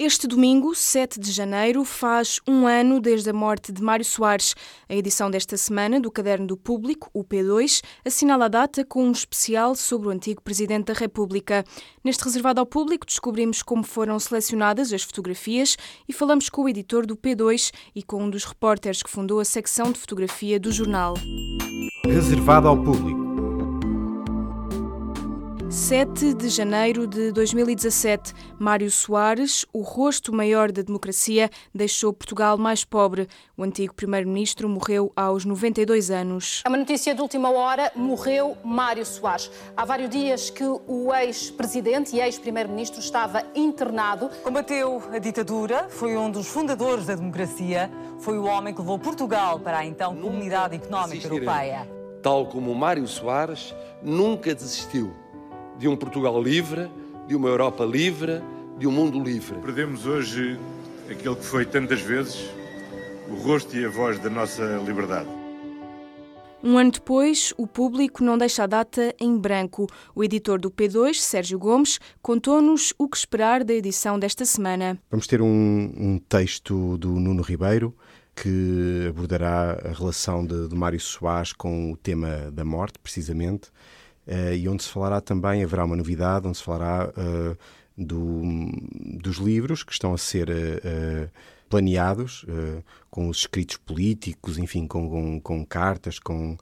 Este domingo, 7 de janeiro, faz um ano desde a morte de Mário Soares. A edição desta semana do Caderno do Público, o P2, assinala a data com um especial sobre o antigo Presidente da República. Neste reservado ao público, descobrimos como foram selecionadas as fotografias e falamos com o editor do P2 e com um dos repórteres que fundou a secção de fotografia do jornal. Reservado ao público. 7 de janeiro de 2017, Mário Soares, o rosto maior da democracia, deixou Portugal mais pobre. O antigo primeiro-ministro morreu aos 92 anos. É uma notícia de última hora: morreu Mário Soares. Há vários dias que o ex-presidente e ex-primeiro-ministro estava internado. Combateu a ditadura, foi um dos fundadores da democracia, foi o homem que levou Portugal para a então Comunidade Económica Europeia. Tal como Mário Soares, nunca desistiu de um Portugal livre, de uma Europa livre, de um mundo livre. Perdemos hoje aquele que foi tantas vezes o rosto e a voz da nossa liberdade. Um ano depois, o público não deixa a data em branco. O editor do P2, Sérgio Gomes, contou-nos o que esperar da edição desta semana. Vamos ter um, um texto do Nuno Ribeiro que abordará a relação de, de Mário Soares com o tema da morte, precisamente. Uh, e onde se falará também, haverá uma novidade, onde se falará uh, do, dos livros que estão a ser uh, planeados, com os escritos políticos, enfim, com, com, com cartas, com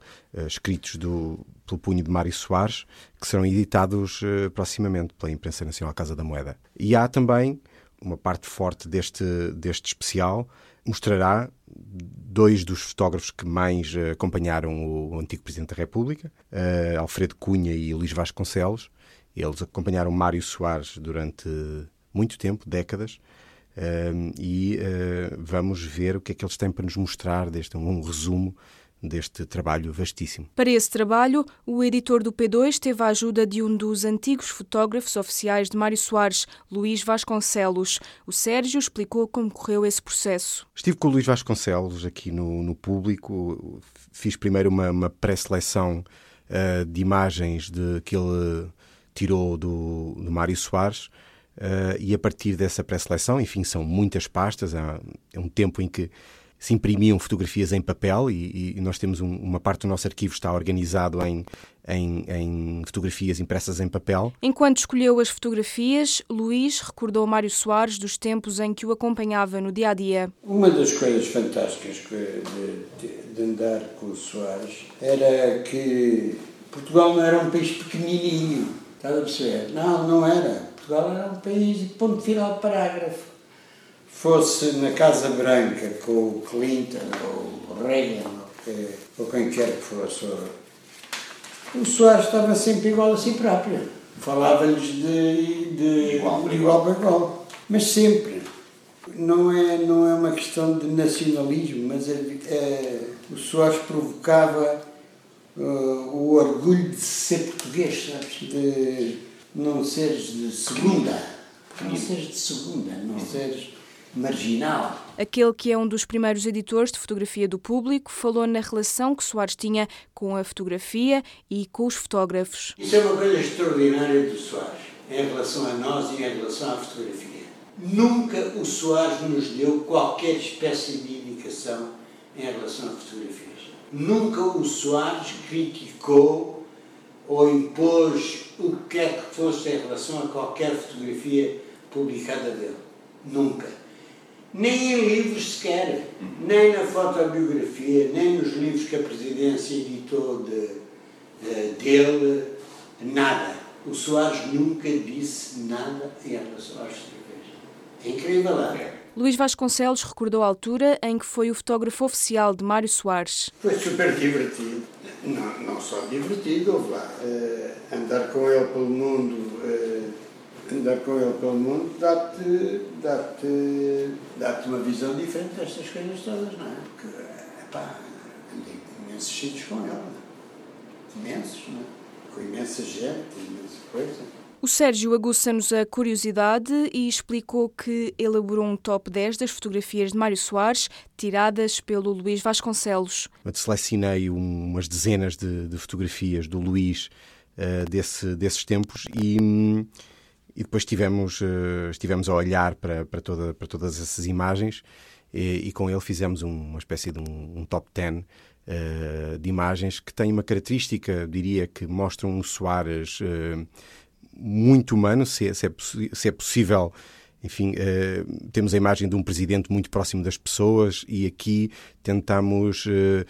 escritos do, pelo punho de Mário Soares, que serão editados proximamente pela Imprensa Nacional Casa da Moeda. E há também uma parte forte deste, deste especial, mostrará dois dos fotógrafos que mais uh, acompanharam o, antigo Presidente da República, uh, Alfredo Cunha e Luís Vasconcelos. Eles acompanharam Mário Soares durante muito tempo, décadas, uh, e vamos ver o que é que eles têm para nos mostrar deste um, um resumo deste trabalho vastíssimo. Para esse trabalho, o editor do P2 teve a ajuda de um dos antigos fotógrafos oficiais de Mário Soares, Luís Vasconcelos. O Sérgio explicou como correu esse processo. Estive com o Luís Vasconcelos aqui no, no público. Fiz primeiro uma, uma pré-seleção uh, de imagens de, que ele tirou do, do Mário Soares. Uh, e a partir dessa pré-seleção, enfim, são muitas pastas, é um tempo em que se imprimiam fotografias em papel e, e nós temos um, uma parte do nosso arquivo está organizado em, em, em, fotografias impressas em papel. Enquanto escolheu as fotografias, Luís recordou Mário Soares dos tempos em que o acompanhava no dia a dia. Uma das coisas fantásticas de, de, de andar com o Soares era que Portugal não era um país pequenininho, estava a perceber? Não, não era. Portugal era um país de ponto final parágrafo fosse na Casa Branca com o Clinton ou o Reagan ou, que, ou quem quer que fosse, o Soares estava sempre igual a si próprio. Falava-lhes de, de igual, para igual igual. Mas sempre. Não é, não é uma questão de nacionalismo, mas é, é, o Soares provocava uh, o orgulho de ser português, sabes? De não seres de segunda. Não seres de segunda, não seres marginal. Aquele que é um dos primeiros editores de fotografia do público falou na relação que Soares tinha com a fotografia e com os fotógrafos. Isso é uma coisa extraordinária do Soares, em relação a nós e em relação à fotografia. Nunca o Soares nos deu qualquer espécie de indicação em relação a fotografias. Nunca o Soares criticou ou impôs o que quer que fosse em relação a qualquer fotografia publicada dele. Nunca nem em livros sequer, nem na fotobiografia, nem nos livros que a presidência editou de, de, dele, nada. O Soares nunca disse nada em relação às fotografias. É incrível, não é? Luís Vasconcelos recordou a altura em que foi o fotógrafo oficial de Mário Soares. Foi super divertido. Não, não só divertido, houve lá. Uh, andar com ele pelo mundo. Uh, andar com ele pelo mundo dá-te dá-te dá-te uma visão diferente destas coisas todas, não é? Porque, epá, andei imensos sítios com ele, é? imensos, não é? Com imensa gente, imensa coisa. O Sérgio aguça-nos a curiosidade e explicou que elaborou um top 10 das fotografias de Mário Soares tiradas pelo Luís Vasconcelos. Eu selecionei umas dezenas de, de fotografias do Luís uh, desse, desses tempos e. E depois estivemos, estivemos a olhar para, para, toda, para todas essas imagens e, e com ele fizemos um, uma espécie de um, um top 10 uh, de imagens que tem uma característica, diria, que mostram um Soares uh, muito humano, se, se, é, se é possível enfim, uh, temos a imagem de um presidente muito próximo das pessoas e aqui tentamos uh,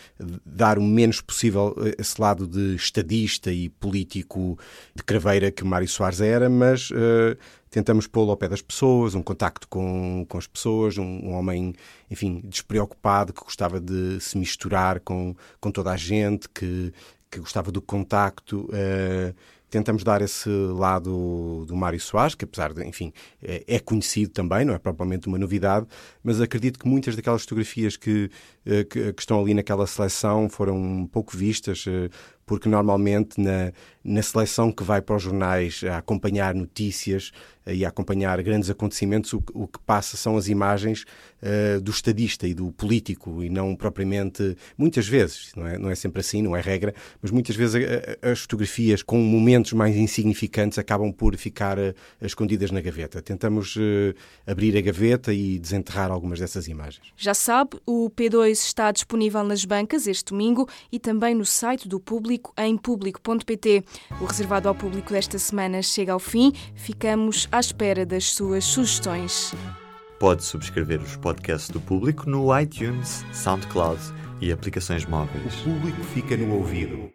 dar o menos possível esse lado de estadista e político de craveira que Mário Soares era, mas uh, tentamos pô-lo ao pé das pessoas, um contacto com, com as pessoas, um, um, homem, enfim, despreocupado, que gostava de se misturar com, com toda a gente, que, que gostava do contacto tentamos dar esse lado do Mário Soares, que apesar de, enfim, é, é conhecido também, não é propriamente uma novidade, mas acredito que muitas daquelas fotografias que, eh, que, que estão ali naquela seleção foram pouco vistas, eh, porque normalmente na, na seleção que vai para os jornais a acompanhar notícias eh, e a acompanhar grandes acontecimentos, o, o que passa são as imagens uh, do estadista e do político e não propriamente, muitas vezes, não é, não é sempre assim, não é regra, mas muitas vezes a, a, as fotografias com momentos mais insignificantes acabam por ficar uh, escondidas na gaveta. Tentamos uh, abrir a gaveta e desenterrar algumas dessas imagens. Já sabe, o P2 está disponível nas bancas este domingo e também no site do público público em público.pt. O reservado ao público desta semana chega ao fim. Ficamos à espera das suas sugestões. Pode subscrever os podcasts do público no iTunes, SoundCloud e aplicações móveis. O público fica no ouvido.